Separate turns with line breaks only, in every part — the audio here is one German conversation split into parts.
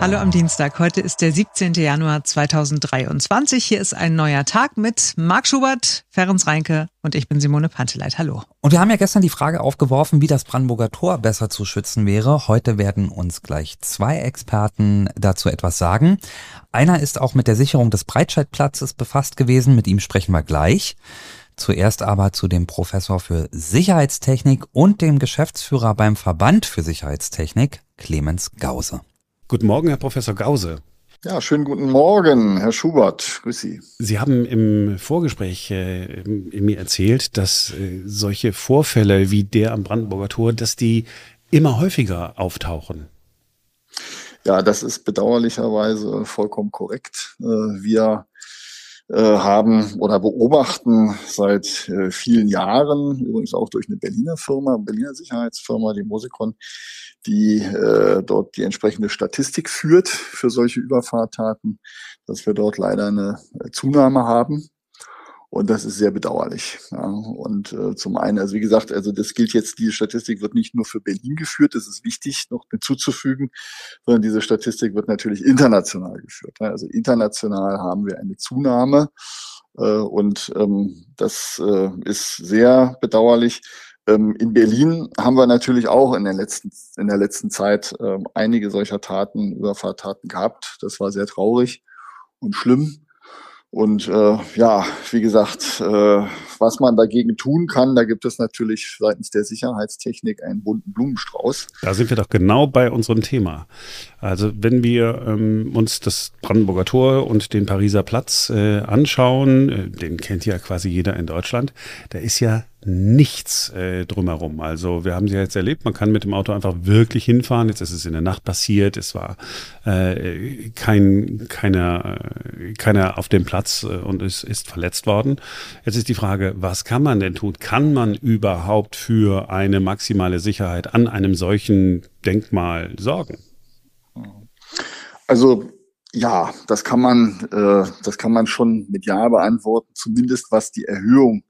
Hallo am Dienstag. Heute ist der 17. Januar 2023. Hier ist ein neuer Tag mit Marc Schubert, Ferenc Reinke und ich bin Simone Panteleit. Hallo.
Und wir haben ja gestern die Frage aufgeworfen, wie das Brandenburger Tor besser zu schützen wäre. Heute werden uns gleich zwei Experten dazu etwas sagen. Einer ist auch mit der Sicherung des Breitscheidplatzes befasst gewesen. Mit ihm sprechen wir gleich. Zuerst aber zu dem Professor für Sicherheitstechnik und dem Geschäftsführer beim Verband für Sicherheitstechnik, Clemens Gause.
Guten Morgen, Herr Professor Gause.
Ja, schönen guten Morgen, Herr Schubert. Grüß Sie.
Sie haben im Vorgespräch äh, mir erzählt, dass äh, solche Vorfälle wie der am Brandenburger Tor, dass die immer häufiger auftauchen.
Ja, das ist bedauerlicherweise vollkommen korrekt. Äh, wir haben oder beobachten seit äh, vielen Jahren, übrigens auch durch eine Berliner Firma, Berliner Sicherheitsfirma, die Mosikon, die äh, dort die entsprechende Statistik führt für solche Überfahrttaten, dass wir dort leider eine äh, Zunahme haben. Und das ist sehr bedauerlich. Ja. Und äh, zum einen, also wie gesagt, also das gilt jetzt, diese Statistik wird nicht nur für Berlin geführt, das ist wichtig noch hinzuzufügen, sondern diese Statistik wird natürlich international geführt. Ja. Also international haben wir eine Zunahme äh, und ähm, das äh, ist sehr bedauerlich. Ähm, in Berlin haben wir natürlich auch in der letzten, in der letzten Zeit ähm, einige solcher Taten, Überfahrttaten gehabt. Das war sehr traurig und schlimm. Und äh, ja, wie gesagt, äh, was man dagegen tun kann, da gibt es natürlich seitens der Sicherheitstechnik einen bunten Blumenstrauß.
Da sind wir doch genau bei unserem Thema. Also wenn wir ähm, uns das Brandenburger Tor und den Pariser Platz äh, anschauen, äh, den kennt ja quasi jeder in Deutschland, da ist ja nichts äh, drumherum. Also wir haben sie jetzt erlebt, man kann mit dem Auto einfach wirklich hinfahren. Jetzt ist es in der Nacht passiert, es war äh, kein, keiner, äh, keiner auf dem Platz äh, und es ist verletzt worden. Jetzt ist die Frage, was kann man denn tun? Kann man überhaupt für eine maximale Sicherheit an einem solchen Denkmal sorgen?
Also ja, das kann man, äh, das kann man schon mit Ja beantworten, zumindest was die Erhöhung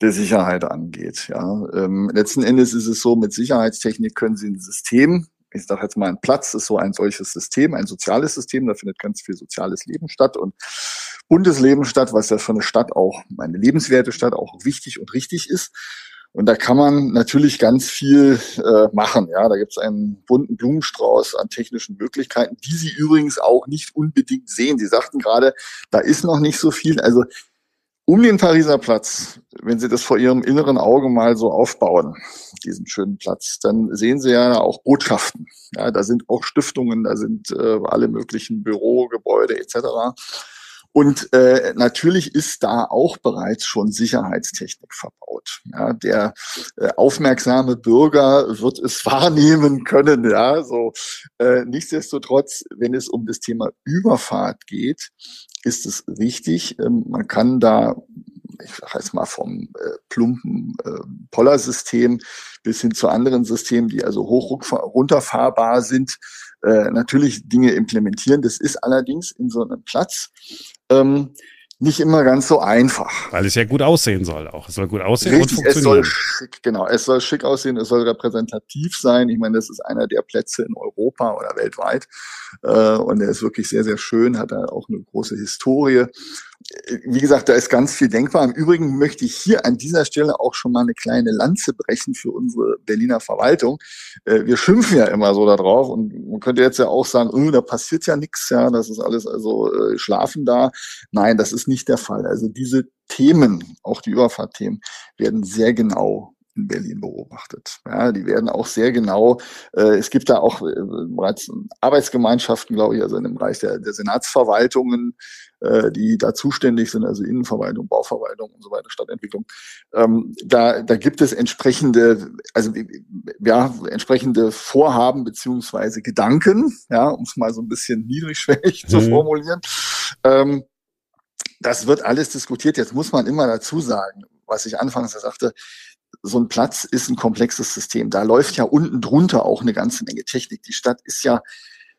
der Sicherheit angeht. Ja, ähm, letzten Endes ist es so, mit Sicherheitstechnik können Sie ein System, ich sage jetzt mal, ein Platz ist so ein solches System, ein soziales System, da findet ganz viel soziales Leben statt und Bundesleben statt, was ja für eine Stadt auch, eine lebenswerte Stadt auch wichtig und richtig ist. Und da kann man natürlich ganz viel äh, machen. Ja, da gibt es einen bunten Blumenstrauß an technischen Möglichkeiten, die Sie übrigens auch nicht unbedingt sehen. Sie sagten gerade, da ist noch nicht so viel. Also um den Pariser Platz, wenn Sie das vor Ihrem inneren Auge mal so aufbauen, diesen schönen Platz, dann sehen Sie ja auch Botschaften. Ja, da sind auch Stiftungen, da sind äh, alle möglichen Bürogebäude etc. Und äh, natürlich ist da auch bereits schon Sicherheitstechnik verbaut. Ja, der äh, aufmerksame Bürger wird es wahrnehmen können. Ja, so äh, nichtsdestotrotz, wenn es um das Thema Überfahrt geht, ist es wichtig. Ähm, man kann da, ich sage jetzt mal vom äh, plumpen äh, Pollersystem bis hin zu anderen Systemen, die also hoch runterfahrbar sind, äh, natürlich Dinge implementieren. Das ist allerdings in so einem Platz ähm, nicht immer ganz so einfach.
Weil es ja gut aussehen soll auch. Es soll gut aussehen
Richtig, und funktionieren. Es soll schick, genau, es soll schick aussehen, es soll repräsentativ sein. Ich meine, das ist einer der Plätze in Europa oder weltweit. Äh, und er ist wirklich sehr, sehr schön, hat er auch eine große Historie wie gesagt, da ist ganz viel denkbar. Im Übrigen möchte ich hier an dieser Stelle auch schon mal eine kleine Lanze brechen für unsere Berliner Verwaltung. Äh, wir schimpfen ja immer so darauf und man könnte jetzt ja auch sagen, oh, da passiert ja nichts, ja, das ist alles also äh, schlafen da. Nein, das ist nicht der Fall. Also diese Themen, auch die Überfahrtthemen, werden sehr genau in Berlin beobachtet. Ja, die werden auch sehr genau, äh, es gibt da auch äh, bereits Arbeitsgemeinschaften, glaube ich, also in dem Bereich der, der Senatsverwaltungen, äh, die da zuständig sind, also Innenverwaltung, Bauverwaltung und so weiter, Stadtentwicklung. Ähm, da, da gibt es entsprechende, also ja, entsprechende Vorhaben beziehungsweise Gedanken, ja, um es mal so ein bisschen niedrigschwellig mhm. zu formulieren. Ähm, das wird alles diskutiert. Jetzt muss man immer dazu sagen, was ich anfangs sagte, so ein Platz ist ein komplexes System. Da läuft ja unten drunter auch eine ganze Menge Technik. Die Stadt ist ja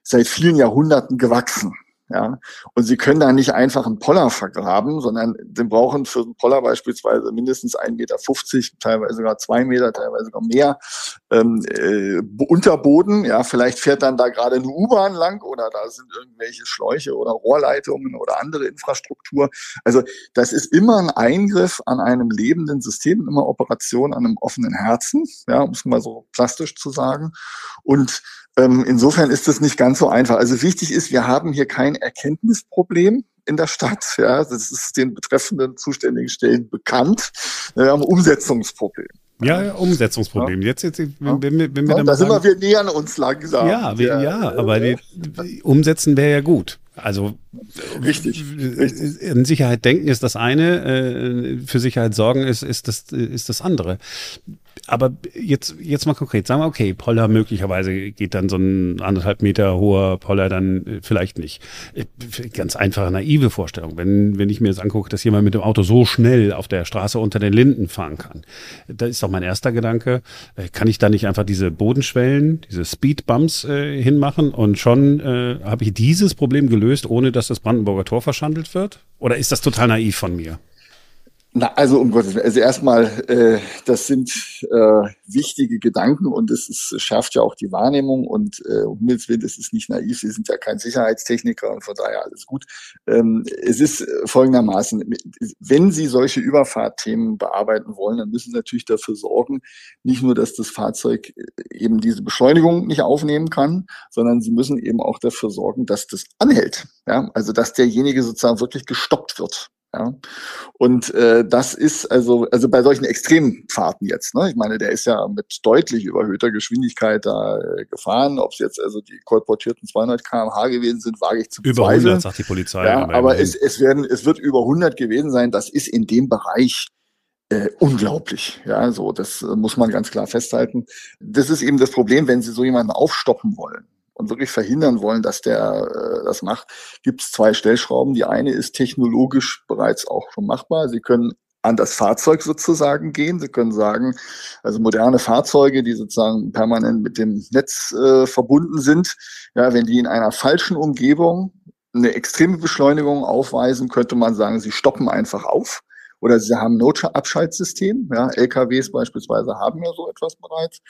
seit vielen Jahrhunderten gewachsen. Ja, und Sie können da nicht einfach einen Poller vergraben, sondern Sie brauchen für einen Poller beispielsweise mindestens 1,50 Meter, teilweise sogar zwei Meter, teilweise sogar mehr. ähm, äh, Unterboden. Ja, vielleicht fährt dann da gerade eine U-Bahn lang oder da sind irgendwelche Schläuche oder Rohrleitungen oder andere Infrastruktur. Also das ist immer ein Eingriff an einem lebenden System, immer Operation an einem offenen Herzen, ja, um es mal so plastisch zu sagen. Und ähm, insofern ist das nicht ganz so einfach. Also wichtig ist, wir haben hier kein Erkenntnisproblem in der Stadt. Ja, das ist den betreffenden zuständigen Stellen bekannt. Wir haben Umsetzungsproblem.
Ja, ja Umsetzungsproblem. Ja. Jetzt, jetzt, wenn, wenn, wenn wir
ja, da sind wir, wir nähern uns langsam.
Ja, wir, ja, ja, aber die, umsetzen wäre ja gut. Also
richtig,
richtig. An Sicherheit denken ist das eine, äh, für Sicherheit sorgen ist, ist, das, ist das andere aber jetzt, jetzt mal konkret, sagen wir, okay, Poller möglicherweise geht dann so ein anderthalb Meter hoher Poller dann äh, vielleicht nicht. Äh, ganz einfache, naive Vorstellung. Wenn, wenn ich mir jetzt angucke, dass jemand mit dem Auto so schnell auf der Straße unter den Linden fahren kann, da ist doch mein erster Gedanke, äh, kann ich da nicht einfach diese Bodenschwellen, diese Speedbumps äh, hinmachen und schon äh, habe ich dieses Problem gelöst, ohne dass das Brandenburger Tor verschandelt wird? Oder ist das total naiv von mir?
Na, also um Gottes Willen. Also erstmal, äh, das sind äh, wichtige Gedanken und es ist, schärft ja auch die Wahrnehmung und äh, um Himmels Willen, das ist nicht naiv, Sie sind ja kein Sicherheitstechniker und von daher alles gut. Ähm, es ist folgendermaßen, wenn Sie solche Überfahrtthemen bearbeiten wollen, dann müssen Sie natürlich dafür sorgen, nicht nur, dass das Fahrzeug eben diese Beschleunigung nicht aufnehmen kann, sondern Sie müssen eben auch dafür sorgen, dass das anhält. Ja? Also dass derjenige sozusagen wirklich gestoppt wird. Ja. Und äh, das ist also, also bei solchen Extremfahrten jetzt, ne? Ich meine, der ist ja mit deutlich überhöhter Geschwindigkeit da äh, gefahren. Ob es jetzt also die kolportierten 200 km/h gewesen sind, wage ich zu
bezweifeln. Über 100, sagt die Polizei.
Ja, aber es, es, werden, es wird über 100 gewesen sein. Das ist in dem Bereich äh, unglaublich. Ja, so, das äh, muss man ganz klar festhalten. Das ist eben das Problem, wenn Sie so jemanden aufstoppen wollen und wirklich verhindern wollen, dass der äh, das macht, gibt es zwei Stellschrauben. Die eine ist technologisch bereits auch schon machbar. Sie können an das Fahrzeug sozusagen gehen. Sie können sagen, also moderne Fahrzeuge, die sozusagen permanent mit dem Netz äh, verbunden sind, ja, wenn die in einer falschen Umgebung eine extreme Beschleunigung aufweisen, könnte man sagen, sie stoppen einfach auf oder sie haben Notabschaltsystem. Ja, LKWs beispielsweise haben ja so etwas bereits.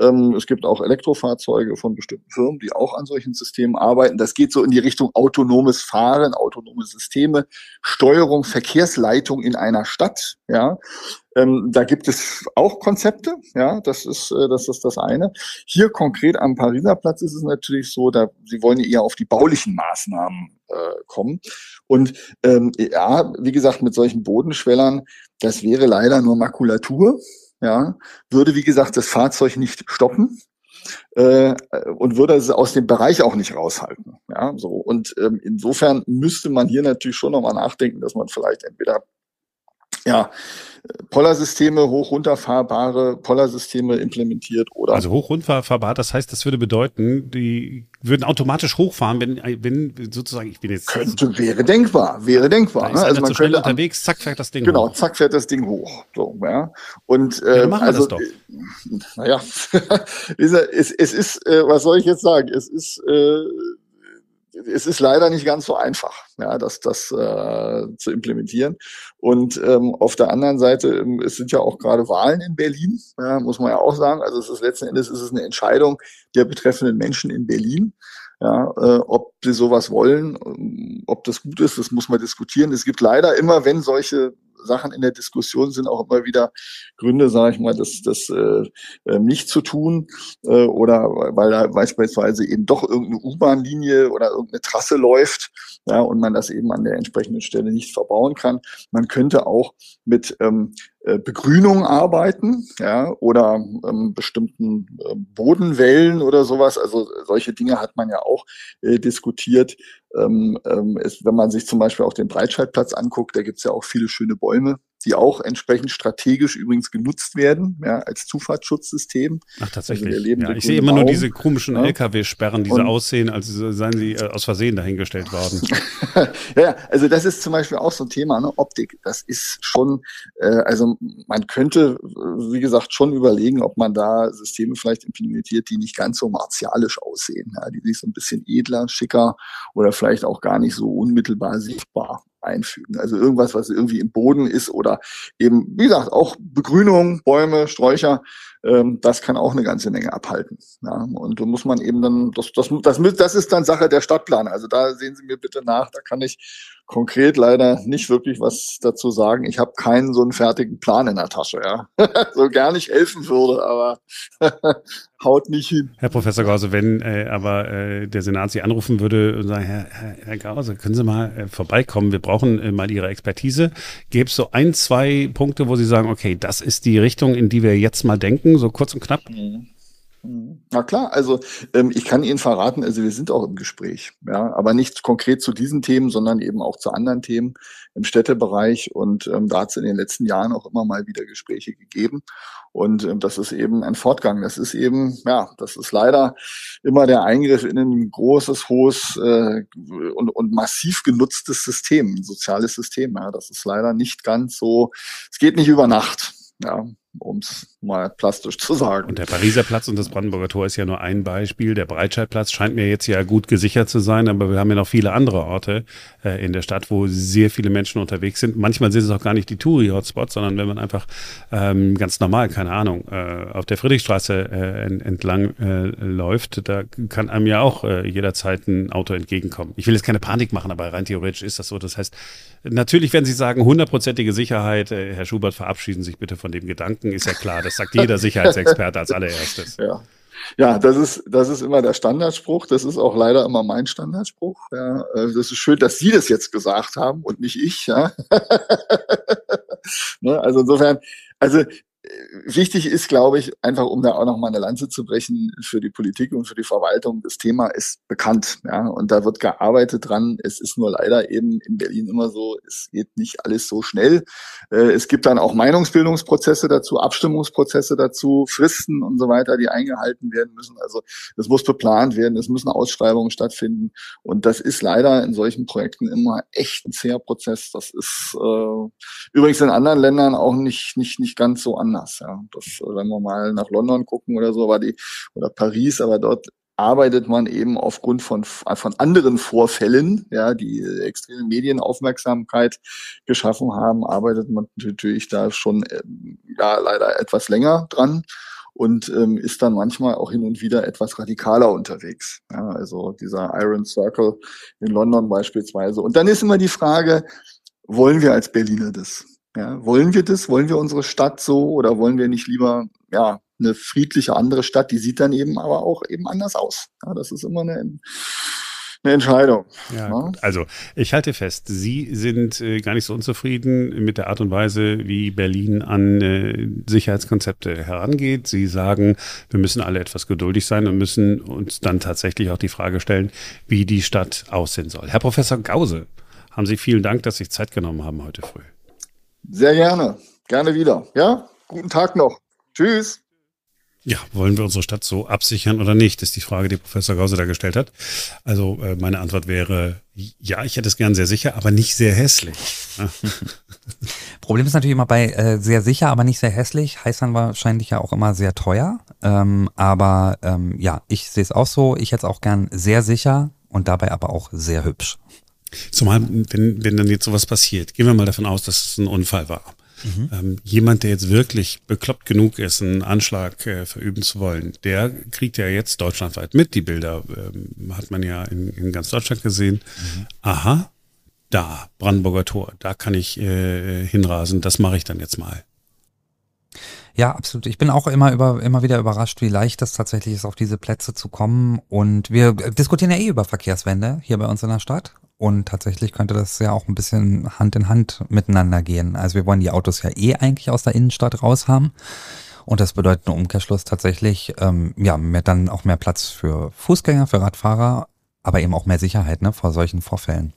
Ähm, es gibt auch Elektrofahrzeuge von bestimmten Firmen, die auch an solchen Systemen arbeiten. Das geht so in die Richtung autonomes Fahren, autonome Systeme, Steuerung, Verkehrsleitung in einer Stadt. Ja, ähm, da gibt es auch Konzepte, ja, das ist, äh, das ist das eine. Hier konkret am Pariser Platz ist es natürlich so, da sie wollen eher auf die baulichen Maßnahmen äh, kommen. Und ähm, ja, wie gesagt, mit solchen Bodenschwellern, das wäre leider nur Makulatur, ja, würde wie gesagt das Fahrzeug nicht stoppen äh, und würde es aus dem Bereich auch nicht raushalten. Ja, so und ähm, insofern müsste man hier natürlich schon nochmal nachdenken, dass man vielleicht entweder ja, Pollersysteme, hoch runterfahrbare Pollersysteme implementiert oder.
Also hoch runterfahrbar, das heißt, das würde bedeuten, die würden automatisch hochfahren, wenn, wenn sozusagen, ich bin jetzt.
Könnte, wäre denkbar, wäre denkbar.
Ne? Also man zu könnte unterwegs, zack, fährt das Ding
genau,
hoch.
Genau, zack, fährt das Ding hoch. So, ja. Und,
äh, ja, machen also, das
doch. Naja, es, es ist, äh, was soll ich jetzt sagen? Es ist, äh, es ist leider nicht ganz so einfach, ja, das, das äh, zu implementieren. Und ähm, auf der anderen Seite, ähm, es sind ja auch gerade Wahlen in Berlin, ja, muss man ja auch sagen. Also es ist letzten Endes ist es eine Entscheidung der betreffenden Menschen in Berlin. Ja, äh, ob sie sowas wollen, ähm, ob das gut ist, das muss man diskutieren. Es gibt leider immer, wenn solche Sachen in der Diskussion sind auch immer wieder Gründe, sage ich mal, das, das äh, äh, nicht zu tun äh, oder weil da beispielsweise eben doch irgendeine U-Bahn-Linie oder irgendeine Trasse läuft ja, und man das eben an der entsprechenden Stelle nicht verbauen kann. Man könnte auch mit ähm, äh, Begrünung arbeiten, ja, oder ähm, bestimmten äh, Bodenwellen oder sowas. Also solche Dinge hat man ja auch äh, diskutiert. Ähm, ähm, ist, wenn man sich zum Beispiel auch den Breitscheidplatz anguckt, da gibt's ja auch viele schöne Bäume die auch entsprechend strategisch übrigens genutzt werden, ja, als Zufahrtsschutzsystem.
Ach, tatsächlich. Also ja, ich sehe immer Raum. nur diese komischen ja. LKW-Sperren, die so aussehen, als seien sie äh, aus Versehen dahingestellt worden.
ja, also das ist zum Beispiel auch so ein Thema, ne? Optik. Das ist schon, äh, also man könnte, wie gesagt, schon überlegen, ob man da Systeme vielleicht implementiert, die nicht ganz so martialisch aussehen, ja, die sich so ein bisschen edler, schicker oder vielleicht auch gar nicht so unmittelbar sichtbar einfügen. Also irgendwas, was irgendwie im Boden ist oder eben, wie gesagt, auch Begrünung, Bäume, Sträucher, ähm, das kann auch eine ganze Menge abhalten. Ja, und da muss man eben dann, das, das, das, das ist dann Sache der Stadtplaner. Also da sehen Sie mir bitte nach, da kann ich konkret leider nicht wirklich was dazu sagen. Ich habe keinen so einen fertigen Plan in der Tasche, ja. so gar nicht helfen würde, aber haut nicht hin.
Herr Professor Gause, wenn äh, aber äh, der Senat Sie anrufen würde und sagen, Herr, Herr, Herr Gause, können Sie mal äh, vorbeikommen, wir brauchen äh, mal Ihre Expertise. Gäbe es so ein, zwei Punkte, wo Sie sagen, okay, das ist die Richtung, in die wir jetzt mal denken, so kurz und knapp?
Mhm. Na klar, also ähm, ich kann Ihnen verraten, also wir sind auch im Gespräch, ja, aber nicht konkret zu diesen Themen, sondern eben auch zu anderen Themen im Städtebereich und ähm, da hat es in den letzten Jahren auch immer mal wieder Gespräche gegeben und ähm, das ist eben ein Fortgang. Das ist eben, ja, das ist leider immer der Eingriff in ein großes, hohes äh, und, und massiv genutztes System, ein soziales System. Ja, das ist leider nicht ganz so, es geht nicht über Nacht. Ja, um es mal plastisch zu sagen.
Und der Pariser Platz und das Brandenburger Tor ist ja nur ein Beispiel. Der Breitscheidplatz scheint mir jetzt ja gut gesichert zu sein, aber wir haben ja noch viele andere Orte äh, in der Stadt, wo sehr viele Menschen unterwegs sind. Manchmal sind es auch gar nicht die Touri-Hotspots, sondern wenn man einfach ähm, ganz normal, keine Ahnung, äh, auf der Friedrichstraße äh, entlang äh, läuft, da kann einem ja auch äh, jederzeit ein Auto entgegenkommen. Ich will jetzt keine Panik machen, aber rein theoretisch ist das so. Das heißt, natürlich, wenn Sie sagen, hundertprozentige Sicherheit, äh, Herr Schubert, verabschieden Sie sich bitte von dem Gedanken, ist ja klar, das sagt jeder Sicherheitsexperte als allererstes.
Ja. Ja, das ist, das ist immer der Standardspruch. Das ist auch leider immer mein Standardspruch. Ja, äh, das ist schön, dass Sie das jetzt gesagt haben und nicht ich. Ja. ne, also insofern, also wichtig ist, glaube ich, einfach um da auch noch mal eine Lanze zu brechen für die Politik und für die Verwaltung. Das Thema ist bekannt, ja, und da wird gearbeitet dran. Es ist nur leider eben in Berlin immer so, es geht nicht alles so schnell. Äh, es gibt dann auch Meinungsbildungsprozesse dazu, Abstimmungsprozesse dazu, Fristen und so weiter, die eingehalten werden müssen. Also es muss beplant werden, es müssen Ausschreibungen stattfinden. Und das ist leider in solchen Projekten immer echt ein zäher Prozess. Das ist äh, übrigens in anderen Ländern auch nicht, nicht, nicht ganz so anders anders. Ja. Das, wenn wir mal nach London gucken oder so, war die, oder Paris, aber dort arbeitet man eben aufgrund von, von anderen Vorfällen, ja, die extreme Medienaufmerksamkeit geschaffen haben, arbeitet man natürlich da schon, ähm, ja, leider etwas länger dran und ähm, ist dann manchmal auch hin und wieder etwas radikaler unterwegs. Ja, also dieser Iron Circle in London beispielsweise. Und dann ist immer die Frage, wollen wir als Berliner das? Ja, wollen wir das? Wollen wir unsere Stadt so oder wollen wir nicht lieber ja eine friedliche andere Stadt? Die sieht dann eben aber auch eben anders aus. Ja, das ist immer eine, eine Entscheidung.
Ja, ja. Also ich halte fest, Sie sind äh, gar nicht so unzufrieden mit der Art und Weise, wie Berlin an äh, Sicherheitskonzepte herangeht. Sie sagen, wir müssen alle etwas geduldig sein und müssen uns dann tatsächlich auch die Frage stellen, wie die Stadt aussehen soll. Herr Professor Gause, haben Sie vielen Dank, dass Sie sich Zeit genommen haben heute früh.
Sehr gerne. Gerne wieder. Ja, guten Tag noch. Tschüss.
Ja, wollen wir unsere Stadt so absichern oder nicht, ist die Frage, die Professor Gause da gestellt hat. Also äh, meine Antwort wäre, ja, ich hätte es gern sehr sicher, aber nicht sehr hässlich.
Problem ist natürlich immer bei äh, sehr sicher, aber nicht sehr hässlich, heißt dann wahrscheinlich ja auch immer sehr teuer. Ähm, aber ähm, ja, ich sehe es auch so, ich hätte es auch gern sehr sicher und dabei aber auch sehr hübsch.
Zumal, wenn, wenn dann jetzt sowas passiert, gehen wir mal davon aus, dass es ein Unfall war. Mhm. Ähm, jemand, der jetzt wirklich bekloppt genug ist, einen Anschlag äh, verüben zu wollen, der kriegt ja jetzt deutschlandweit mit. Die Bilder ähm, hat man ja in, in, ganz Deutschland gesehen. Mhm. Aha, da, Brandenburger Tor, da kann ich äh, hinrasen, das mache ich dann jetzt mal.
Ja, absolut. Ich bin auch immer über, immer wieder überrascht, wie leicht es tatsächlich ist, auf diese Plätze zu kommen. Und wir diskutieren ja eh über Verkehrswende hier bei uns in der Stadt. Und tatsächlich könnte das ja auch ein bisschen Hand in Hand miteinander gehen. Also wir wollen die Autos ja eh eigentlich aus der Innenstadt raus haben. Und das bedeutet im Umkehrschluss tatsächlich, ähm, ja, mehr, dann auch mehr Platz für Fußgänger, für Radfahrer, aber eben auch mehr Sicherheit ne, vor solchen Vorfällen.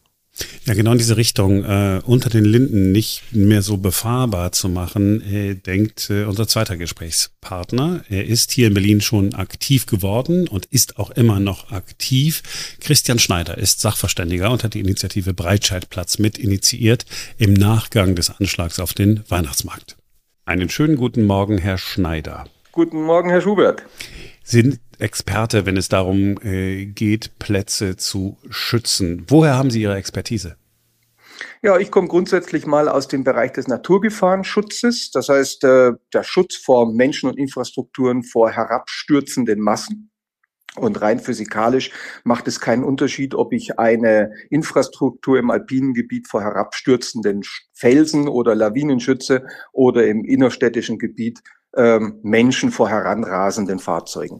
Ja, genau in diese Richtung, äh, unter den Linden nicht mehr so befahrbar zu machen, äh, denkt äh, unser zweiter Gesprächspartner. Er ist hier in Berlin schon aktiv geworden und ist auch immer noch aktiv. Christian Schneider ist Sachverständiger und hat die Initiative Breitscheidplatz mit initiiert im Nachgang des Anschlags auf den Weihnachtsmarkt. Einen schönen guten Morgen, Herr Schneider.
Guten Morgen, Herr Schubert
sind Experte, wenn es darum äh, geht, Plätze zu schützen. Woher haben Sie Ihre Expertise?
Ja, ich komme grundsätzlich mal aus dem Bereich des Naturgefahrenschutzes. Das heißt, äh, der Schutz vor Menschen und Infrastrukturen vor herabstürzenden Massen. Und rein physikalisch macht es keinen Unterschied, ob ich eine Infrastruktur im alpinen Gebiet vor herabstürzenden Felsen oder Lawinen schütze oder im innerstädtischen Gebiet ähm, Menschen vor heranrasenden Fahrzeugen.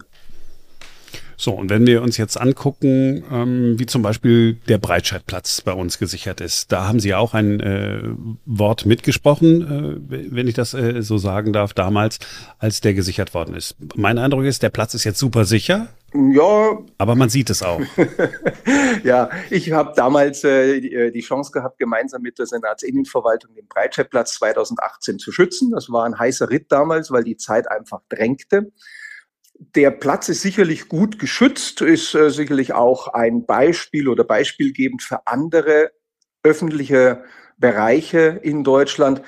So, und wenn wir uns jetzt angucken, ähm, wie zum Beispiel der Breitscheidplatz bei uns gesichert ist, da haben Sie auch ein äh, Wort mitgesprochen, äh, wenn ich das äh, so sagen darf, damals, als der gesichert worden ist. Mein Eindruck ist, der Platz ist jetzt super sicher.
Ja.
Aber man sieht es auch.
ja, ich habe damals äh, die, äh, die Chance gehabt, gemeinsam mit der Senatsinnenverwaltung den Breitscheidplatz 2018 zu schützen. Das war ein heißer Ritt damals, weil die Zeit einfach drängte. Der Platz ist sicherlich gut geschützt, ist äh, sicherlich auch ein Beispiel oder beispielgebend für andere öffentliche Bereiche in Deutschland.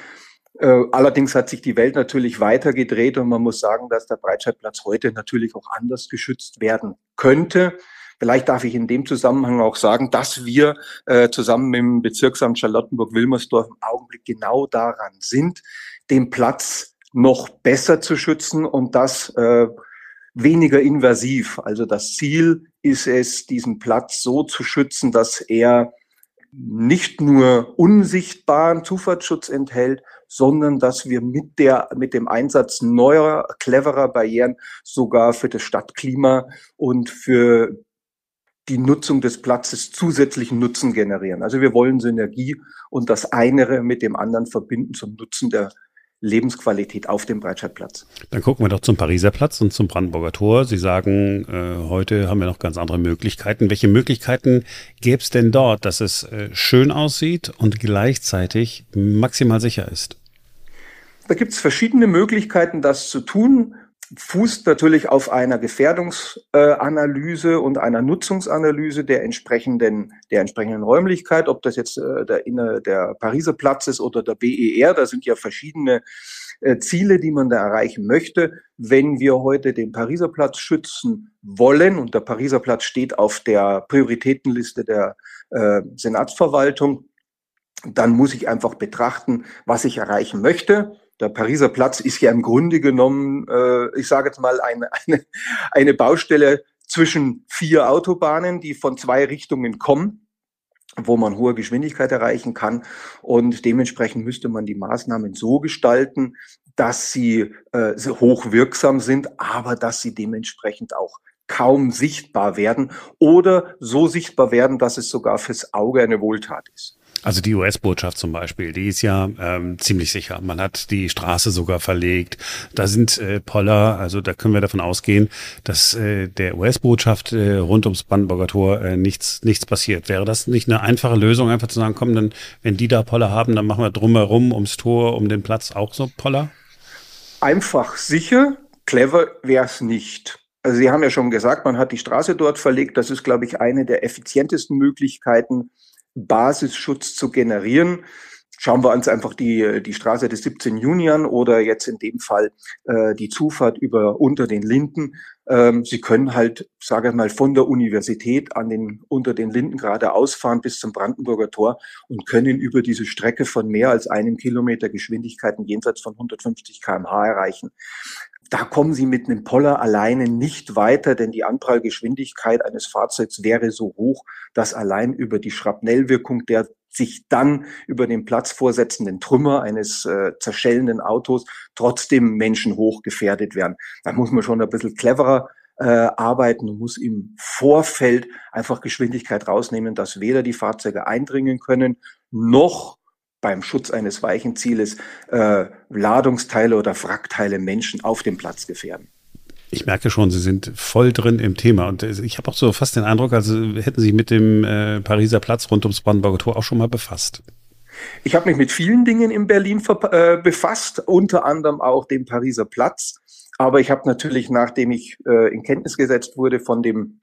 Äh, allerdings hat sich die Welt natürlich weiter gedreht und man muss sagen, dass der Breitscheidplatz heute natürlich auch anders geschützt werden könnte. Vielleicht darf ich in dem Zusammenhang auch sagen, dass wir äh, zusammen mit dem Bezirksamt Charlottenburg-Wilmersdorf im Augenblick genau daran sind, den Platz noch besser zu schützen und das äh, weniger invasiv. Also das Ziel ist es, diesen Platz so zu schützen, dass er nicht nur unsichtbaren Zufahrtsschutz enthält, sondern dass wir mit der, mit dem Einsatz neuer, cleverer Barrieren sogar für das Stadtklima und für die Nutzung des Platzes zusätzlichen Nutzen generieren. Also wir wollen Synergie und das eine mit dem anderen verbinden zum Nutzen der Lebensqualität auf dem Breitscheidplatz.
Dann gucken wir doch zum Pariser Platz und zum Brandenburger Tor. Sie sagen, äh, heute haben wir noch ganz andere Möglichkeiten. Welche Möglichkeiten gäbe es denn dort, dass es äh, schön aussieht und gleichzeitig maximal sicher ist?
Da gibt es verschiedene Möglichkeiten, das zu tun fußt natürlich auf einer Gefährdungsanalyse und einer Nutzungsanalyse der entsprechenden, der entsprechenden Räumlichkeit, ob das jetzt äh, der, der Pariser Platz ist oder der BER, da sind ja verschiedene äh, Ziele, die man da erreichen möchte. Wenn wir heute den Pariser Platz schützen wollen, und der Pariser Platz steht auf der Prioritätenliste der äh, Senatsverwaltung, dann muss ich einfach betrachten, was ich erreichen möchte. Der Pariser Platz ist ja im Grunde genommen, äh, ich sage jetzt mal, eine, eine, eine Baustelle zwischen vier Autobahnen, die von zwei Richtungen kommen wo man hohe Geschwindigkeit erreichen kann. Und dementsprechend müsste man die Maßnahmen so gestalten, dass sie äh, hochwirksam sind, aber dass sie dementsprechend auch kaum sichtbar werden oder so sichtbar werden, dass es sogar fürs Auge eine Wohltat ist.
Also die US-Botschaft zum Beispiel, die ist ja ähm, ziemlich sicher. Man hat die Straße sogar verlegt. Da sind äh, Poller, also da können wir davon ausgehen, dass äh, der US-Botschaft äh, rund ums Brandenburger Tor äh, nichts, nichts passiert. Wäre das nicht eine einfache Lösung, einfach zu sagen, komm, dann, wenn die da Poller haben, dann machen wir drumherum ums Tor, um den Platz auch so Poller?
Einfach sicher, clever wäre es nicht. Also Sie haben ja schon gesagt, man hat die Straße dort verlegt. Das ist, glaube ich, eine der effizientesten Möglichkeiten, Basisschutz zu generieren. Schauen wir uns einfach die, die Straße des 17 Juni an oder jetzt in dem Fall äh, die Zufahrt über unter den Linden. Ähm, Sie können halt, sage ich mal, von der Universität an den unter den Linden geradeaus fahren bis zum Brandenburger Tor und können über diese Strecke von mehr als einem Kilometer Geschwindigkeiten jenseits von 150 km/h erreichen. Da kommen Sie mit einem Poller alleine nicht weiter, denn die Anprallgeschwindigkeit eines Fahrzeugs wäre so hoch, dass allein über die Schrapnellwirkung der sich dann über den Platz vorsetzenden Trümmer eines äh, zerschellenden Autos trotzdem Menschen hoch gefährdet werden. Da muss man schon ein bisschen cleverer äh, arbeiten und muss im Vorfeld einfach Geschwindigkeit rausnehmen, dass weder die Fahrzeuge eindringen können, noch beim Schutz eines weichen Zieles äh, Ladungsteile oder Wrackteile Menschen auf dem Platz gefährden.
Ich merke schon, Sie sind voll drin im Thema. Und ich habe auch so fast den Eindruck, also hätten Sie mit dem äh, Pariser Platz rund ums Brandenburger Tor auch schon mal befasst.
Ich habe mich mit vielen Dingen in Berlin äh, befasst, unter anderem auch dem Pariser Platz. Aber ich habe natürlich, nachdem ich äh, in Kenntnis gesetzt wurde von dem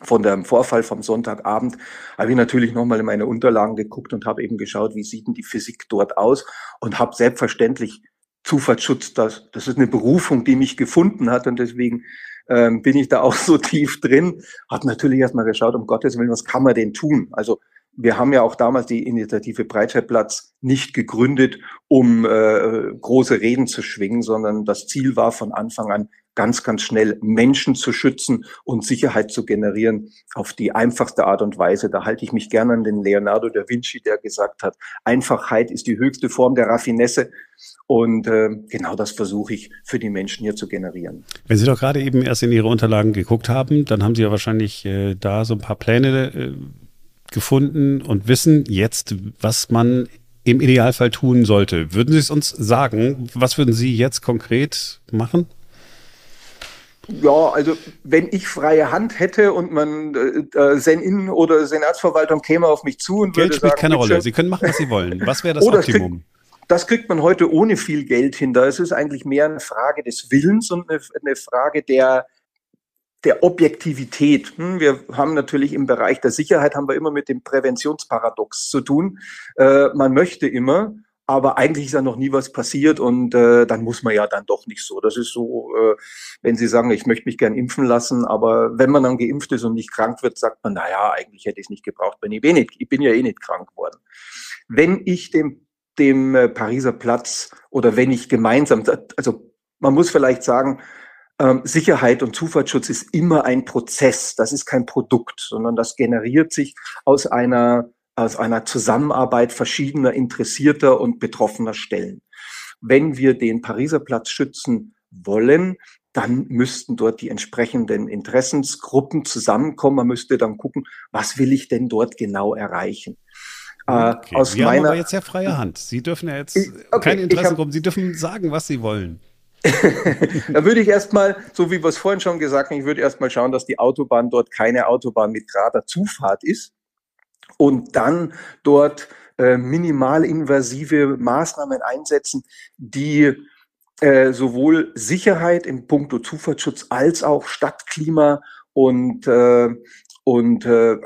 von dem Vorfall vom Sonntagabend habe ich natürlich nochmal in meine Unterlagen geguckt und habe eben geschaut, wie sieht denn die Physik dort aus und habe selbstverständlich Zufahrtsschutz, das, das ist eine Berufung, die mich gefunden hat und deswegen ähm, bin ich da auch so tief drin. Habe natürlich erstmal geschaut, um Gottes Willen, was kann man denn tun? Also wir haben ja auch damals die Initiative Breitscheidplatz nicht gegründet, um äh, große Reden zu schwingen, sondern das Ziel war von Anfang an ganz, ganz schnell Menschen zu schützen und Sicherheit zu generieren auf die einfachste Art und Weise. Da halte ich mich gerne an den Leonardo da Vinci, der gesagt hat, Einfachheit ist die höchste Form der Raffinesse. Und äh, genau das versuche ich für die Menschen hier zu generieren.
Wenn Sie doch gerade eben erst in Ihre Unterlagen geguckt haben, dann haben Sie ja wahrscheinlich äh, da so ein paar Pläne äh, gefunden und wissen jetzt, was man im Idealfall tun sollte. Würden Sie es uns sagen? Was würden Sie jetzt konkret machen?
Ja, also wenn ich freie Hand hätte und man äh, äh Senin oder Senatsverwaltung käme auf mich zu und
Geld
würde
spielt
sagen,
keine Rolle. Sie können machen, was Sie wollen. Was wäre das
Oder
Optimum?
das kriegt man heute ohne viel Geld hin. Da ist es eigentlich mehr eine Frage des Willens und eine, eine Frage der der Objektivität. Hm, wir haben natürlich im Bereich der Sicherheit haben wir immer mit dem Präventionsparadox zu tun. Äh, man möchte immer, aber eigentlich ist ja noch nie was passiert und äh, dann muss man ja dann doch nicht so. Das ist so, äh, wenn Sie sagen, ich möchte mich gern impfen lassen, aber wenn man dann geimpft ist und nicht krank wird, sagt man, na ja, eigentlich hätte ich es nicht gebraucht, wenn ich eh nicht, ich bin ja eh nicht krank geworden. Wenn ich dem dem äh, Pariser Platz oder wenn ich gemeinsam, also man muss vielleicht sagen, Sicherheit und Zufahrtsschutz ist immer ein Prozess. Das ist kein Produkt, sondern das generiert sich aus einer aus einer Zusammenarbeit verschiedener interessierter und betroffener Stellen. Wenn wir den Pariser Platz schützen wollen, dann müssten dort die entsprechenden Interessensgruppen zusammenkommen. Man müsste dann gucken, was will ich denn dort genau erreichen.
Äh, okay. Aus Wir meiner, haben aber jetzt ja freie Hand. Sie dürfen ja jetzt okay, keine Interessengruppen, Sie dürfen sagen, was Sie wollen.
da würde ich erstmal, so wie wir es vorhin schon gesagt haben, ich würde erstmal schauen, dass die Autobahn dort keine Autobahn mit gerader Zufahrt ist und dann dort äh, minimalinvasive Maßnahmen einsetzen, die äh, sowohl Sicherheit im Punkto Zufahrtsschutz als auch Stadtklima und äh, und äh,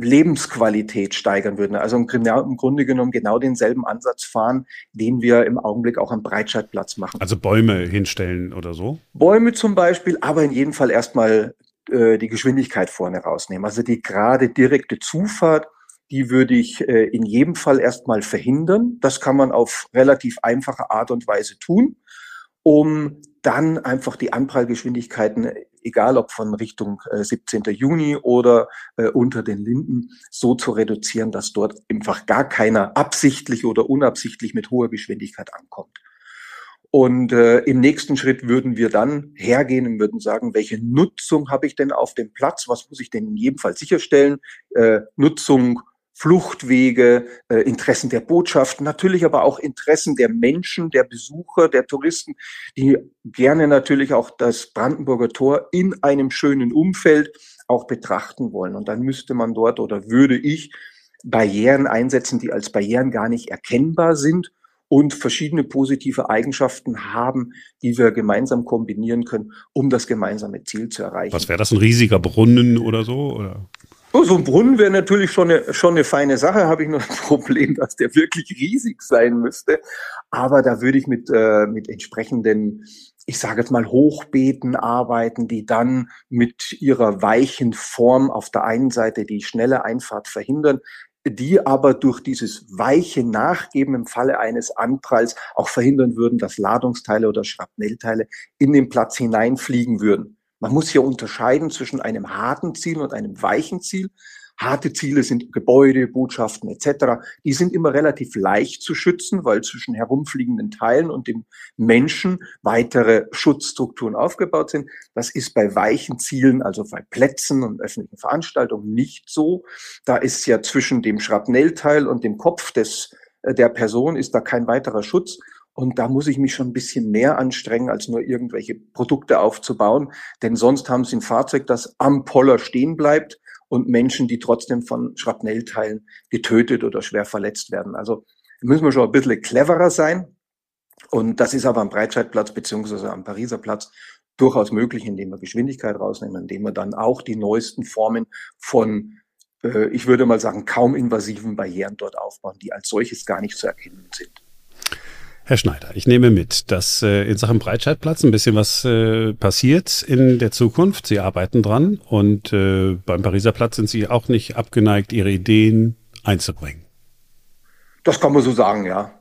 Lebensqualität steigern würden. Also im, im, Grunde genommen genau denselben Ansatz fahren, den wir im Augenblick auch am Breitscheidplatz machen.
Also Bäume hinstellen oder so?
Bäume zum Beispiel, aber in jedem Fall erstmal äh, die Geschwindigkeit vorne rausnehmen. Also die gerade direkte Zufahrt die würde ich äh, in jedem Fall erstmal verhindern. Das kann man auf relativ einfache Art und Weise tun, um dann einfach die Anprallgeschwindigkeiten, egal ob von Richtung äh, 17. Juni oder äh, unter den Linden, so zu reduzieren, dass dort einfach gar keiner absichtlich oder unabsichtlich mit hoher Geschwindigkeit ankommt. Und äh, im nächsten Schritt würden wir dann hergehen und würden sagen, welche Nutzung habe ich denn auf dem Platz? Was muss ich denn in jedem Fall sicherstellen? Äh, Nutzung Fluchtwege, äh, Interessen der Botschaften, natürlich aber auch Interessen der Menschen, der Besucher, der Touristen, die gerne natürlich auch das Brandenburger Tor in einem schönen Umfeld auch betrachten wollen. Und dann müsste man dort oder würde ich Barrieren einsetzen, die als Barrieren gar nicht erkennbar sind und verschiedene positive Eigenschaften haben, die wir gemeinsam kombinieren können, um das gemeinsame Ziel zu erreichen.
Was wäre das, ein riesiger Brunnen oder so? Oder?
Oh, so ein Brunnen wäre natürlich schon eine, schon eine feine Sache, habe ich nur ein Problem, dass der wirklich riesig sein müsste. Aber da würde ich mit, äh, mit entsprechenden, ich sage jetzt mal, Hochbeeten arbeiten, die dann mit ihrer weichen Form auf der einen Seite die schnelle Einfahrt verhindern, die aber durch dieses weiche Nachgeben im Falle eines Anpralls auch verhindern würden, dass Ladungsteile oder Schrapnellteile in den Platz hineinfliegen würden. Man muss hier unterscheiden zwischen einem harten Ziel und einem weichen Ziel. Harte Ziele sind Gebäude, Botschaften etc. Die sind immer relativ leicht zu schützen, weil zwischen herumfliegenden Teilen und dem Menschen weitere Schutzstrukturen aufgebaut sind. Das ist bei weichen Zielen, also bei Plätzen und öffentlichen Veranstaltungen nicht so. Da ist ja zwischen dem Schrapnellteil und dem Kopf des, äh, der Person ist da kein weiterer Schutz. Und da muss ich mich schon ein bisschen mehr anstrengen, als nur irgendwelche Produkte aufzubauen. Denn sonst haben Sie ein Fahrzeug, das am Poller stehen bleibt und Menschen, die trotzdem von Schrapnellteilen getötet oder schwer verletzt werden. Also müssen wir schon ein bisschen cleverer sein. Und das ist aber am Breitscheidplatz beziehungsweise am Pariser Platz durchaus möglich, indem wir Geschwindigkeit rausnehmen, indem wir dann auch die neuesten Formen von, äh, ich würde mal sagen, kaum invasiven Barrieren dort aufbauen, die als solches gar nicht zu erkennen sind.
Herr Schneider, ich nehme mit, dass äh, in Sachen Breitscheidplatz ein bisschen was äh, passiert in der Zukunft. Sie arbeiten dran und äh, beim Pariser Platz sind Sie auch nicht abgeneigt, Ihre Ideen einzubringen.
Das kann man so sagen, ja.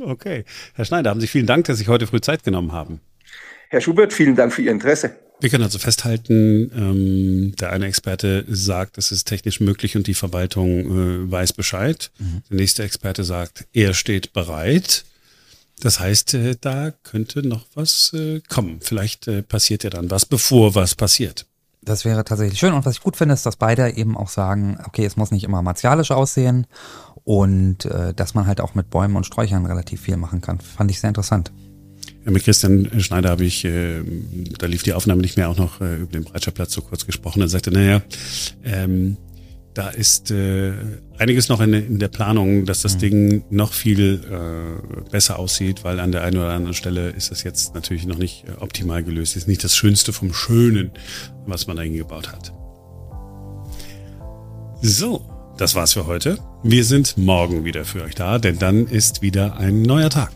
Okay. Herr Schneider, haben Sie vielen Dank, dass Sie heute früh Zeit genommen haben.
Herr Schubert, vielen Dank für Ihr Interesse.
Wir können also festhalten, ähm, der eine Experte sagt, es ist technisch möglich und die Verwaltung äh, weiß Bescheid. Mhm. Der nächste Experte sagt, er steht bereit. Das heißt, äh, da könnte noch was äh, kommen. Vielleicht äh, passiert ja dann was, bevor was passiert.
Das wäre tatsächlich schön. Und was ich gut finde, ist, dass beide eben auch sagen, okay, es muss nicht immer martialisch aussehen und dass man halt auch mit Bäumen und Sträuchern relativ viel machen kann. Fand ich sehr interessant.
Ja, mit Christian Schneider habe ich, äh, da lief die Aufnahme nicht mehr, auch noch äh, über den Breitscheidplatz so kurz gesprochen. Er sagte, naja, ähm, da ist äh, einiges noch in, in, der Planung, dass das mhm. Ding noch viel äh, besser aussieht, weil an der einen oder anderen Stelle ist das jetzt natürlich noch nicht äh, optimal gelöst. Ist nicht das Schönste vom Schönen, was man da gebaut hat. So, das war's für heute. Wir sind morgen wieder für euch da, denn dann ist wieder ein neuer Tag.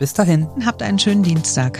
Bis dahin.
Habt einen schönen Dienstag.